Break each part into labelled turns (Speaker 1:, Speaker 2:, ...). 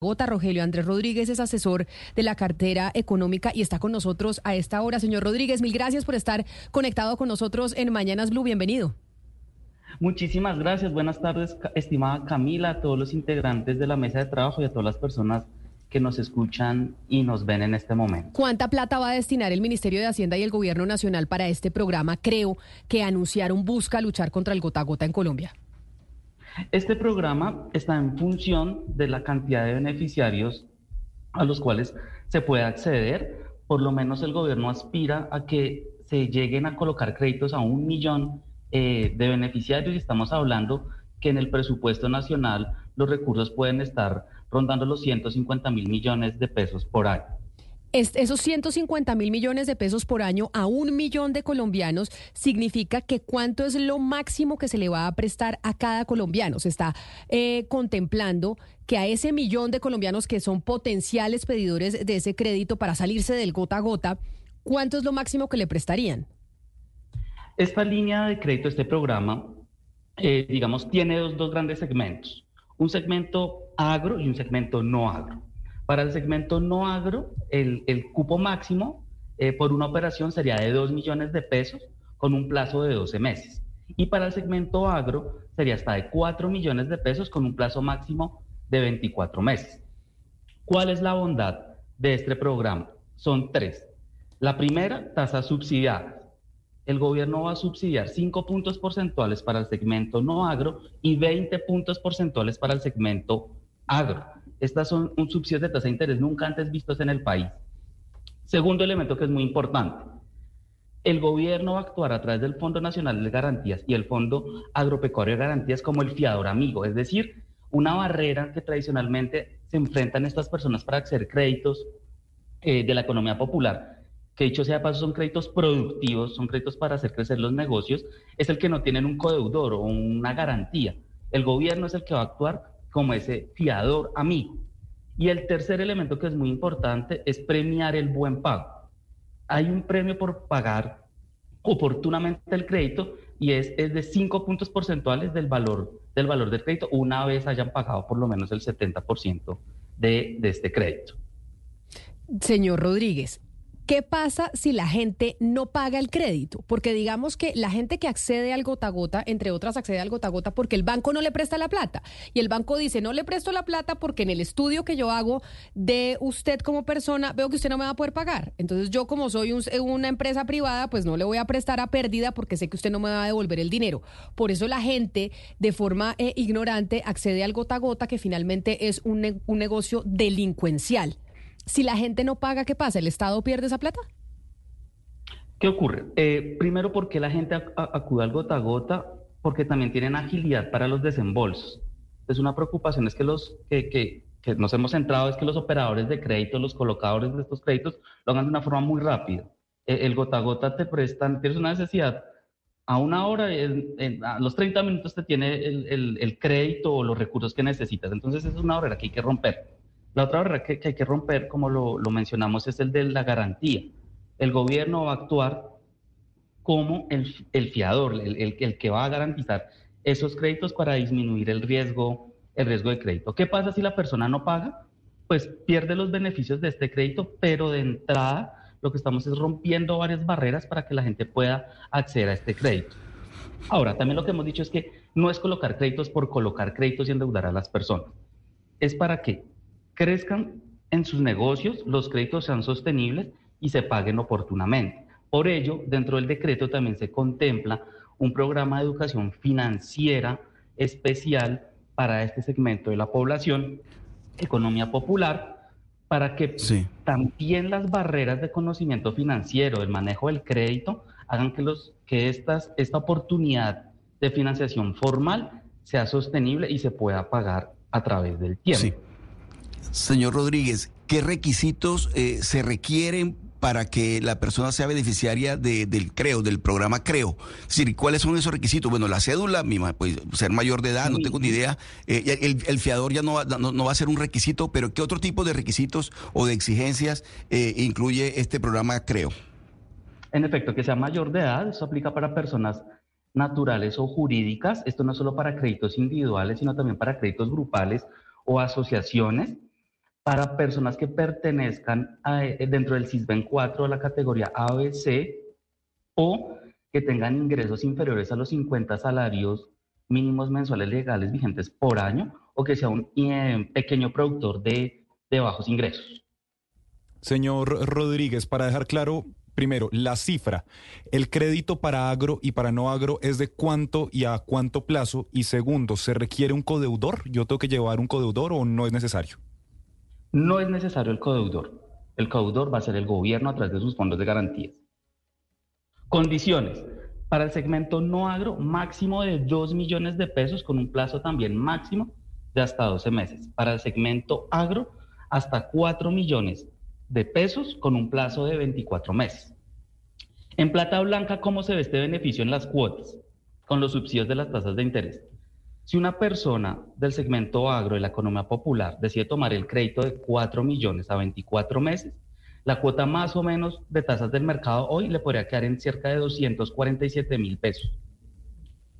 Speaker 1: Gota, Rogelio Andrés Rodríguez es asesor de la cartera económica y está con nosotros a esta hora. Señor Rodríguez, mil gracias por estar conectado con nosotros en Mañanas Blue. Bienvenido.
Speaker 2: Muchísimas gracias. Buenas tardes, estimada Camila, a todos los integrantes de la mesa de trabajo y a todas las personas que nos escuchan y nos ven en este momento.
Speaker 1: ¿Cuánta plata va a destinar el Ministerio de Hacienda y el Gobierno Nacional para este programa? Creo que anunciaron busca luchar contra el gota a gota en Colombia.
Speaker 2: Este programa está en función de la cantidad de beneficiarios a los cuales se puede acceder. Por lo menos el gobierno aspira a que se lleguen a colocar créditos a un millón eh, de beneficiarios y estamos hablando que en el presupuesto nacional los recursos pueden estar rondando los 150 mil millones de pesos por año
Speaker 1: esos 150 mil millones de pesos por año a un millón de colombianos significa que cuánto es lo máximo que se le va a prestar a cada colombiano. Se está eh, contemplando que a ese millón de colombianos que son potenciales pedidores de ese crédito para salirse del gota a gota, ¿cuánto es lo máximo que le prestarían?
Speaker 2: Esta línea de crédito, este programa, eh, digamos, tiene dos, dos grandes segmentos. Un segmento agro y un segmento no agro. Para el segmento no agro, el, cupo máximo eh, por una operación sería de 2 millones de pesos con un plazo de 12 meses. Y para el segmento agro sería hasta de 4 millones de pesos con un plazo máximo de 24 meses. ¿Cuál es la bondad de este programa? Son tres. La primera, tasa subsidiada. El gobierno va a subsidiar 5 puntos porcentuales para el segmento no agro y 20 puntos porcentuales para el segmento agro. Estas son un subsidio de tasa de interés nunca antes vistos en el país. Segundo elemento que es muy importante. El gobierno va a actuar a través del Fondo Nacional de Garantías y el Fondo Agropecuario de Garantías como el fiador amigo, es decir, una barrera que tradicionalmente se enfrentan estas personas para acceder créditos eh, de la economía popular, que dicho sea paso son créditos productivos, son créditos para hacer crecer los negocios, es el que no tienen un codeudor o una garantía. El gobierno es el que va a actuar como ese fiador amigo. Y el tercer elemento que es muy importante es premiar el buen pago. Hay un premio por pagar oportunamente el crédito y es, es de 5 puntos porcentuales del valor, del valor del crédito una vez hayan pagado por lo menos el 70% de, de este crédito.
Speaker 1: Señor Rodríguez, ¿Qué pasa si la gente no paga el crédito? Porque digamos que la gente que accede al gota gota, entre otras accede al gota gota porque el banco no le presta la plata. Y el banco dice, no le presto la plata porque en el estudio que yo hago de usted como persona, veo que usted no me va a poder pagar. Entonces yo como soy una empresa privada, pues no le voy a prestar a pérdida porque sé que usted no me va a devolver el dinero. Por eso la gente de forma eh, ignorante accede al gota gota, que finalmente es un, un negocio delincuencial. Si la gente no paga, ¿qué pasa? ¿El Estado pierde esa plata?
Speaker 2: ¿Qué ocurre? Eh, primero, porque la gente acude al gota a gota? Porque también tienen agilidad para los desembolsos. Es una preocupación, es que los que, nos hemos centrado es que los operadores de crédito, los colocadores de estos créditos, lo hagan de una forma muy rápida. Eh, el gota a gota te prestan, tienes una necesidad a una hora, a los 30 minutos te tiene el, el, crédito o los recursos que necesitas. Entonces, es una barrera que hay que romper. La otra barrera que, hay que romper, como lo, mencionamos, es el de la garantía. El gobierno va a actuar como el, fiador, el, que va a garantizar esos créditos para disminuir el riesgo, el riesgo de crédito. ¿Qué pasa si la persona no paga? Pues pierde los beneficios de este crédito, pero de entrada lo que estamos es rompiendo varias barreras para que la gente pueda acceder a este crédito. Ahora, también lo que hemos dicho es que no es colocar créditos por colocar créditos y endeudar a las personas. Es para que crezcan en sus negocios, los créditos sean sostenibles y se paguen oportunamente. Por ello, dentro del decreto también se contempla un programa de educación financiera especial para este segmento de la población, economía popular, para que también las barreras de conocimiento financiero, el manejo del crédito, hagan que, los, que estas, esta oportunidad de financiación formal sea sostenible y se pueda pagar a través del tiempo.
Speaker 3: Señor Rodríguez, ¿qué requisitos eh, se requieren para que la persona sea beneficiaria del CREO, del programa CREO? Es decir, ¿cuáles son esos requisitos? Bueno, la cédula, pues, ser mayor de edad, no tengo ni idea. Eh, el, fiador ya no va, no, va, a ser un requisito, pero ¿qué otro tipo de requisitos o de exigencias eh, incluye este programa CREO?
Speaker 2: En efecto, que sea mayor de edad, eso aplica para personas naturales o jurídicas. Esto no solo para créditos individuales, sino también para créditos grupales o asociaciones para personas que pertenezcan eh, dentro del CISBEN 4 a la categoría ABC o que tengan ingresos inferiores a los 50 salarios mínimos mensuales legales vigentes por año o que sea un eh, pequeño productor de, de bajos ingresos.
Speaker 4: Señor Rodríguez, para dejar claro, primero, la cifra, el crédito para agro y para no agro es de cuánto y a cuánto plazo. Y segundo, ¿se requiere un codeudor? ¿Yo tengo que llevar un codeudor o no es necesario?
Speaker 2: No es necesario el codeudor. El codeudor va a ser el gobierno a través de sus fondos de garantías. Condiciones. Para el segmento no agro, máximo de 2 millones de pesos con un plazo también máximo de hasta 12 meses. Para el segmento agro, hasta 4 millones de pesos con un plazo de 24 meses. En plata blanca, ¿cómo se ve este beneficio en las cuotas? Con los subsidios de las tasas de interés. Si una persona del segmento agro de la economía popular decide tomar el crédito de 4 millones a 24 meses, la cuota más o menos de tasas del mercado hoy le podría quedar en cerca de 247 mil pesos.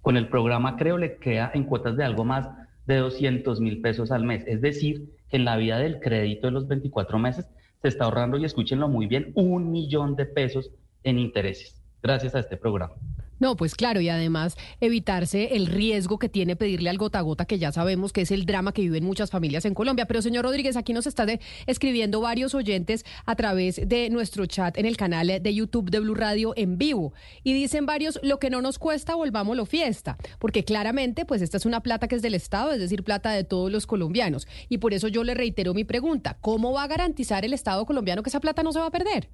Speaker 2: Con el programa Creo le queda en cuotas de algo más de 200 mil pesos al mes. Es decir, que en la vida del crédito de los 24 meses se está ahorrando, y escúchenlo muy bien, un millón de pesos en intereses gracias a este programa.
Speaker 1: No, pues claro, y además evitarse el riesgo que tiene pedirle al gota a gota, que ya sabemos que es el drama que viven muchas familias en Colombia. Pero señor Rodríguez, aquí nos está escribiendo varios oyentes a través de nuestro chat en el canal de YouTube de Blue Radio en vivo. Y dicen varios, lo que no nos cuesta, volvámoslo fiesta. Porque claramente, pues esta es una plata que es del Estado, es decir, plata de todos los colombianos. Y por eso yo le reitero mi pregunta, ¿cómo va a garantizar el Estado colombiano que esa plata no se va a perder?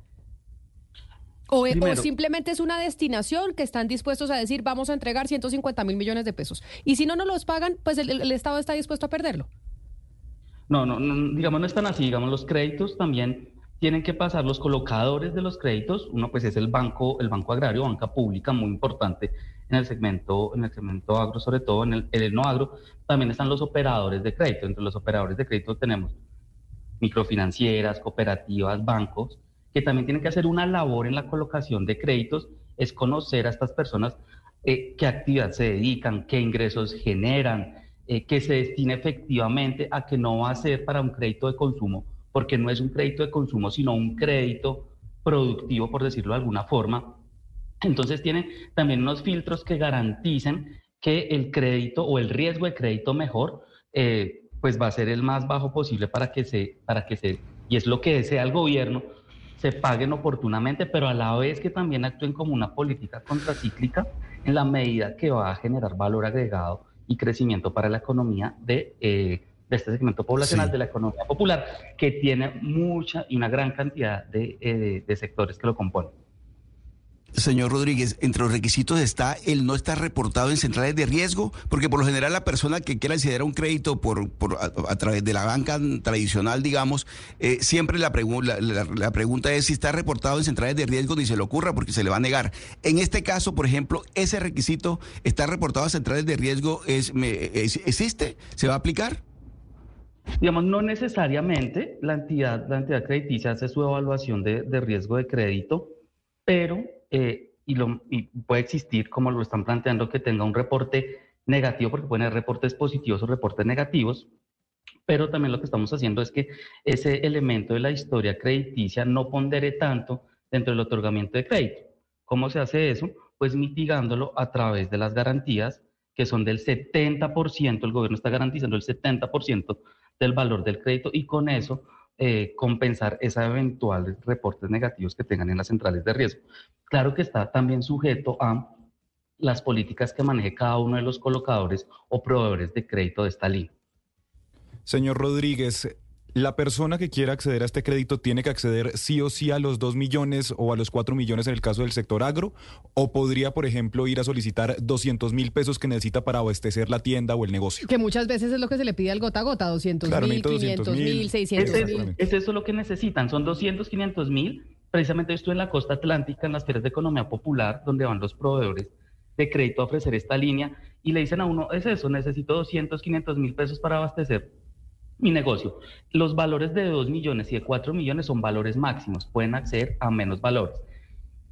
Speaker 1: O, simplemente es una destinación que están dispuestos a decir vamos a entregar 150 mil millones de pesos. Y si no nos los pagan, pues el, Estado está dispuesto a perderlo.
Speaker 2: No, no, no, digamos, no están así. Digamos, los créditos también tienen que pasar los colocadores de los créditos. Uno, pues, es el banco, el banco agrario, banca pública, muy importante en el segmento, en el segmento agro, sobre todo en el, en el no agro. También están los operadores de crédito. Entre los operadores de crédito tenemos microfinancieras, cooperativas, bancos que también tienen que hacer una labor en la colocación de créditos, es conocer a estas personas eh, qué actividad se dedican, qué ingresos generan, eh, que se destine efectivamente a que no va a ser para un crédito de consumo, porque no es un crédito de consumo, sino un crédito productivo, por decirlo de alguna forma. Entonces tiene también unos filtros que garanticen que el crédito o el riesgo de crédito mejor, eh, pues va a ser el más bajo posible para que se, para que se, y es lo que desea el gobierno, se paguen oportunamente, pero a la vez que también actúen como una política contracíclica en la medida que va a generar valor agregado y crecimiento para la economía de, eh, este segmento poblacional, de la economía popular, que tiene mucha y una gran cantidad de eh, sectores que lo componen.
Speaker 3: Señor Rodríguez, entre los requisitos está el no estar reportado en centrales de riesgo, porque por lo general la persona que quiera acceder a un crédito por, a, través de la banca tradicional, digamos, eh, siempre la, pregunta es si está reportado en centrales de riesgo ni se le ocurra, porque se le va a negar. En este caso, por ejemplo, ese requisito, estar reportado a centrales de riesgo, es, ¿existe? ¿Se va a aplicar?
Speaker 2: Digamos, no necesariamente la entidad, la entidad crediticia hace su evaluación de riesgo de crédito, pero eh, y, lo, puede existir, como lo están planteando, que tenga un reporte negativo, porque pueden haber reportes positivos o reportes negativos, pero también lo que estamos haciendo es que ese elemento de la historia crediticia no pondere tanto dentro del otorgamiento de crédito. ¿Cómo se hace eso? Pues mitigándolo a través de las garantías, que son del 70%, el gobierno está garantizando el 70% del valor del crédito y con eso eh, compensar esos eventuales reportes negativos que tengan en las centrales de riesgo. Claro que está también sujeto a las políticas que maneje cada uno de los colocadores o proveedores de crédito de esta línea.
Speaker 4: Señor Rodríguez, la persona que quiera acceder a este crédito tiene que acceder sí o sí a los 2 millones o a los 4 millones en el caso del sector agro, o podría, por ejemplo, ir a solicitar 200 mil pesos que necesita para abastecer la tienda o el negocio.
Speaker 1: Que muchas veces es lo que se le pide al gota a gota, 200 mil, 500 mil, 600 mil.
Speaker 2: Es, eso lo que necesitan, son 200, 500 mil. Precisamente estoy en la costa atlántica, en las ferias de economía popular, donde van los proveedores de crédito a ofrecer esta línea y le dicen a uno, es eso, necesito 200, 500 mil pesos para abastecer mi negocio. Los valores de 2 millones y de 4 millones son valores máximos, pueden acceder a menos valores.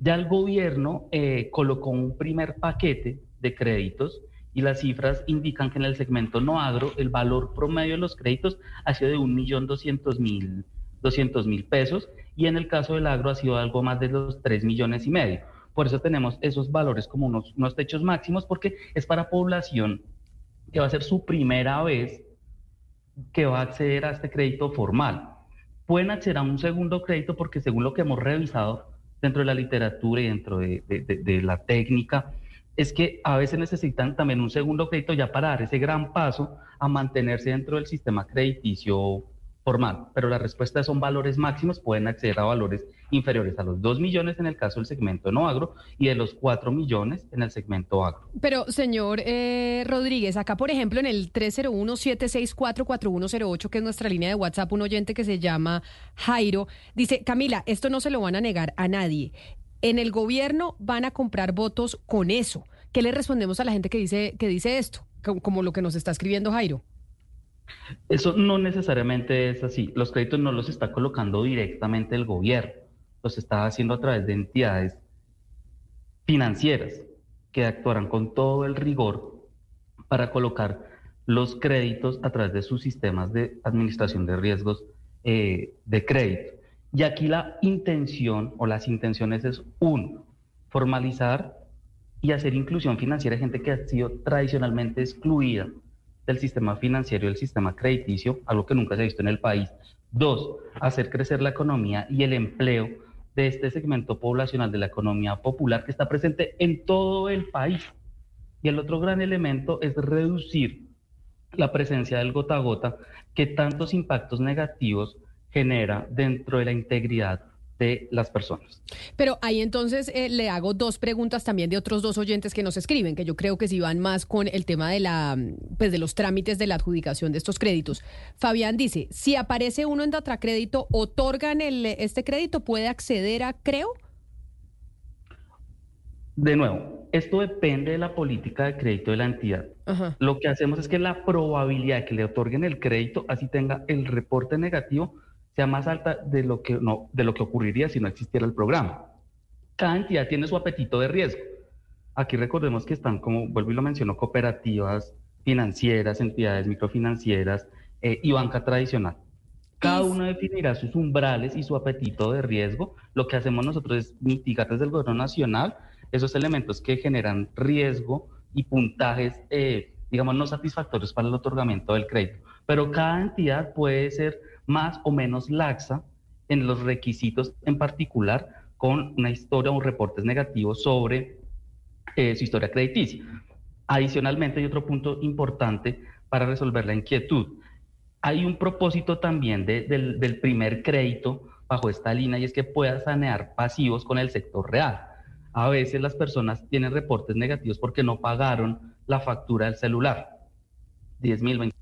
Speaker 2: Ya el gobierno eh, colocó un primer paquete de créditos y las cifras indican que en el segmento no agro el valor promedio de los créditos ha sido de 1.200.000 mil pesos y en el caso del agro ha sido algo más de los 3 millones y medio. Por eso tenemos esos valores como unos, unos techos máximos porque es para población que va a ser su primera vez que va a acceder a este crédito formal. Pueden acceder a un segundo crédito porque según lo que hemos revisado dentro de la literatura y dentro de, de la técnica, es que a veces necesitan también un segundo crédito ya para dar ese gran paso a mantenerse dentro del sistema crediticio formal, pero la respuesta son valores máximos, pueden acceder a valores inferiores a los 2 millones en el caso del segmento no agro y de los 4 millones en el segmento agro.
Speaker 1: Pero, señor eh, Rodríguez, acá, por ejemplo, en el 301-764-4108, que es nuestra línea de WhatsApp, un oyente que se llama Jairo, dice, Camila, esto no se lo van a negar a nadie. En el gobierno van a comprar votos con eso. ¿Qué le respondemos a la gente que dice, que dice esto? Como lo que nos está escribiendo Jairo.
Speaker 2: Eso no necesariamente es así. Los créditos no los está colocando directamente el gobierno, los está haciendo a través de entidades financieras que actuarán con todo el rigor para colocar los créditos a través de sus sistemas de administración de riesgos eh, de crédito. Y aquí la intención o las intenciones es, uno, formalizar y hacer inclusión financiera de gente que ha sido tradicionalmente excluida del sistema financiero y el sistema crediticio, algo que nunca se ha visto en el país. Dos, hacer crecer la economía y el empleo de este segmento poblacional de la economía popular que está presente en todo el país. Y el otro gran elemento es reducir la presencia del gota a gota que tantos impactos negativos genera dentro de la integridad de las personas.
Speaker 1: Pero ahí entonces eh, le hago dos preguntas también de otros dos oyentes que nos escriben, que yo creo que sí van más con el tema de la pues de los trámites de la adjudicación de estos créditos. Fabián dice, si aparece uno en Crédito, otorgan el, este crédito, puede acceder a Creo.
Speaker 2: De nuevo, esto depende de la política de crédito de la entidad. Lo que hacemos es que la probabilidad de que le otorguen el crédito, así tenga el reporte negativo, sea más alta de lo que, no, de lo que ocurriría si no existiera el programa. Cada entidad tiene su apetito de riesgo. Aquí recordemos que están, como vuelvo y lo menciono, cooperativas financieras, entidades microfinancieras eh, y banca tradicional. Cada uno definirá sus umbrales y su apetito de riesgo. Lo que hacemos nosotros es mitigar desde el gobierno nacional esos elementos que generan riesgo y puntajes, eh, digamos, no satisfactorios para el otorgamiento del crédito. Pero cada entidad puede ser más o menos laxa en los requisitos en particular con una historia o reportes negativos sobre eh, su historia crediticia. Adicionalmente, hay otro punto importante para resolver la inquietud. Hay un propósito también del, del primer crédito bajo esta línea y es que pueda sanear pasivos con el sector real. A veces las personas tienen reportes negativos porque no pagaron la factura del celular. 10 mil,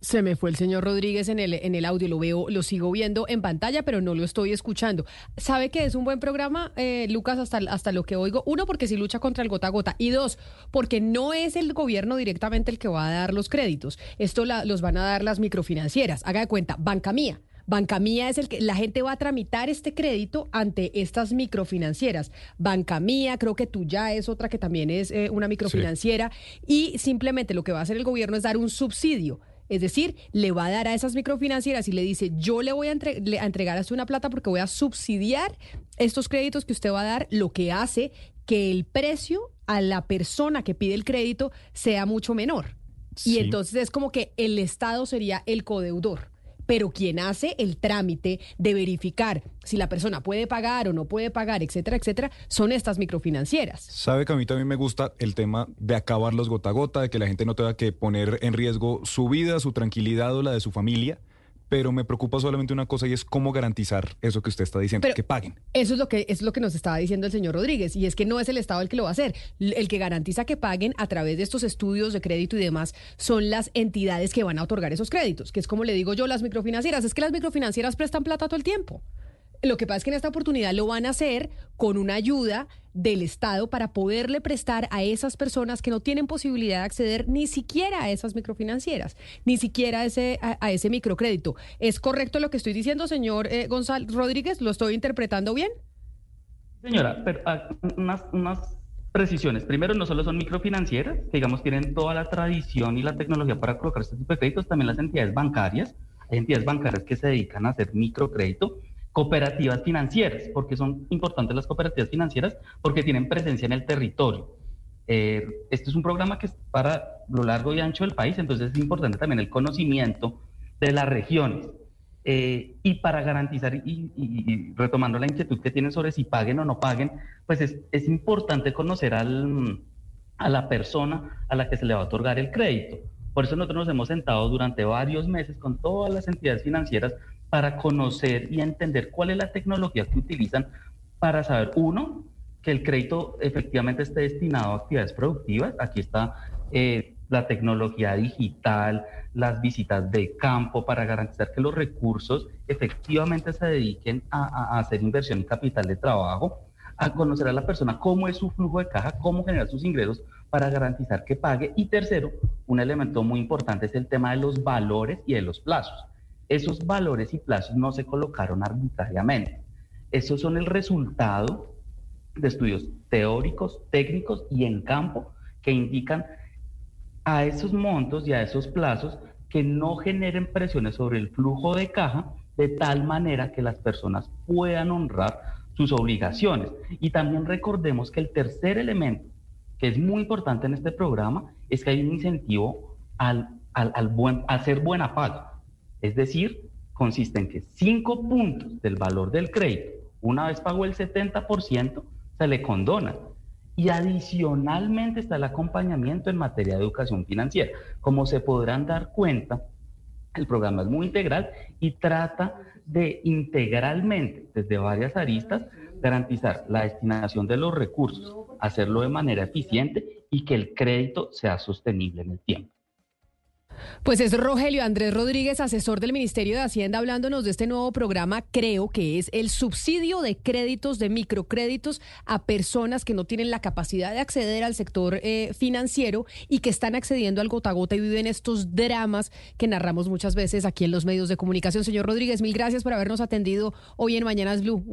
Speaker 1: se me fue el señor Rodríguez en el, en el audio, lo veo, lo sigo viendo en pantalla, pero no lo estoy escuchando. ¿Sabe que es un buen programa, eh, Lucas, hasta, hasta lo que oigo? Uno, porque si lucha contra el gota a gota. Y dos, porque no es el gobierno directamente el que va a dar los créditos. Esto los van a dar las microfinancieras. Haga de cuenta, Banca Mía. Banca Mía es el que la gente va a tramitar este crédito ante estas microfinancieras. Banca Mía, creo que tú ya es otra que también es eh, una microfinanciera. Y simplemente lo que va a hacer el gobierno es dar un subsidio es decir, le va a dar a esas microfinancieras y le dice, yo le voy a, entregar a usted una plata porque voy a subsidiar estos créditos que usted va a dar, lo que hace que el precio a la persona que pide el crédito sea mucho menor. Y entonces es como que el Estado sería el codeudor pero quien hace el trámite de verificar si la persona puede pagar o no puede pagar, etcétera, etcétera, son estas microfinancieras.
Speaker 4: Sabe que a mí también me gusta el tema de acabar los gota a gota, de que la gente no tenga que poner en riesgo su vida, su tranquilidad o la de su familia pero me preocupa solamente una cosa y es cómo garantizar eso que usted está diciendo, que paguen.
Speaker 1: Eso es lo que es lo que nos estaba diciendo el señor Rodríguez y es que no es el Estado el que lo va a hacer. El que garantiza que paguen a través de estos estudios de crédito y demás son las entidades que van a otorgar esos créditos, que es como le digo yo las microfinancieras, es que las microfinancieras prestan plata todo el tiempo. Lo que pasa es que en esta oportunidad lo van a hacer con una ayuda del Estado para poderle prestar a esas personas que no tienen posibilidad de acceder ni siquiera a esas microfinancieras, ni siquiera a ese, a, ese microcrédito. ¿Es correcto lo que estoy diciendo, señor eh, González Rodríguez? ¿Lo estoy interpretando bien?
Speaker 2: Señora, pero ah, unas, unas precisiones. Primero, no solo son microfinancieras, que digamos tienen toda la tradición y la tecnología para colocar este tipo de créditos, también las entidades bancarias. Hay entidades bancarias que se dedican a hacer microcrédito, cooperativas financieras, porque son importantes las cooperativas financieras, porque tienen presencia en el territorio. Eh, este es un programa que es para lo largo y ancho del país, entonces es importante también el conocimiento de las regiones. Eh, y para garantizar, y, retomando la inquietud que tienen sobre si paguen o no paguen, pues es, es importante conocer al, a la persona a la que se le va a otorgar el crédito. Por eso nosotros nos hemos sentado durante varios meses con todas las entidades financieras para conocer y entender cuál es la tecnología que utilizan para saber, uno, que el crédito efectivamente esté destinado a actividades productivas. Aquí está eh, la tecnología digital, las visitas de campo para garantizar que los recursos efectivamente se dediquen a, hacer inversión en capital de trabajo, a conocer a la persona cómo es su flujo de caja, cómo generar sus ingresos para garantizar que pague. Y tercero, un elemento muy importante es el tema de los valores y de los plazos. Esos valores y plazos no se colocaron arbitrariamente. Esos son el resultado de estudios teóricos, técnicos y en campo que indican a esos montos y a esos plazos que no generen presiones sobre el flujo de caja de tal manera que las personas puedan honrar sus obligaciones. Y también recordemos que el tercer elemento, que es muy importante en este programa, es que hay un incentivo al, al, buen, a hacer buena paga. Es decir, consiste en que cinco puntos del valor del crédito, una vez pagó el 70%, se le condona. Y adicionalmente está el acompañamiento en materia de educación financiera. Como se podrán dar cuenta, el programa es muy integral y trata de integralmente, desde varias aristas, garantizar la destinación de los recursos, hacerlo de manera eficiente y que el crédito sea sostenible en el tiempo.
Speaker 1: Pues es Rogelio Andrés Rodríguez, asesor del Ministerio de Hacienda, hablándonos de este nuevo programa, creo que es el subsidio de créditos, de microcréditos a personas que no tienen la capacidad de acceder al sector eh, financiero y que están accediendo al gota a gota y viven estos dramas que narramos muchas veces aquí en los medios de comunicación. Señor Rodríguez, mil gracias por habernos atendido hoy en Mañanas Blue.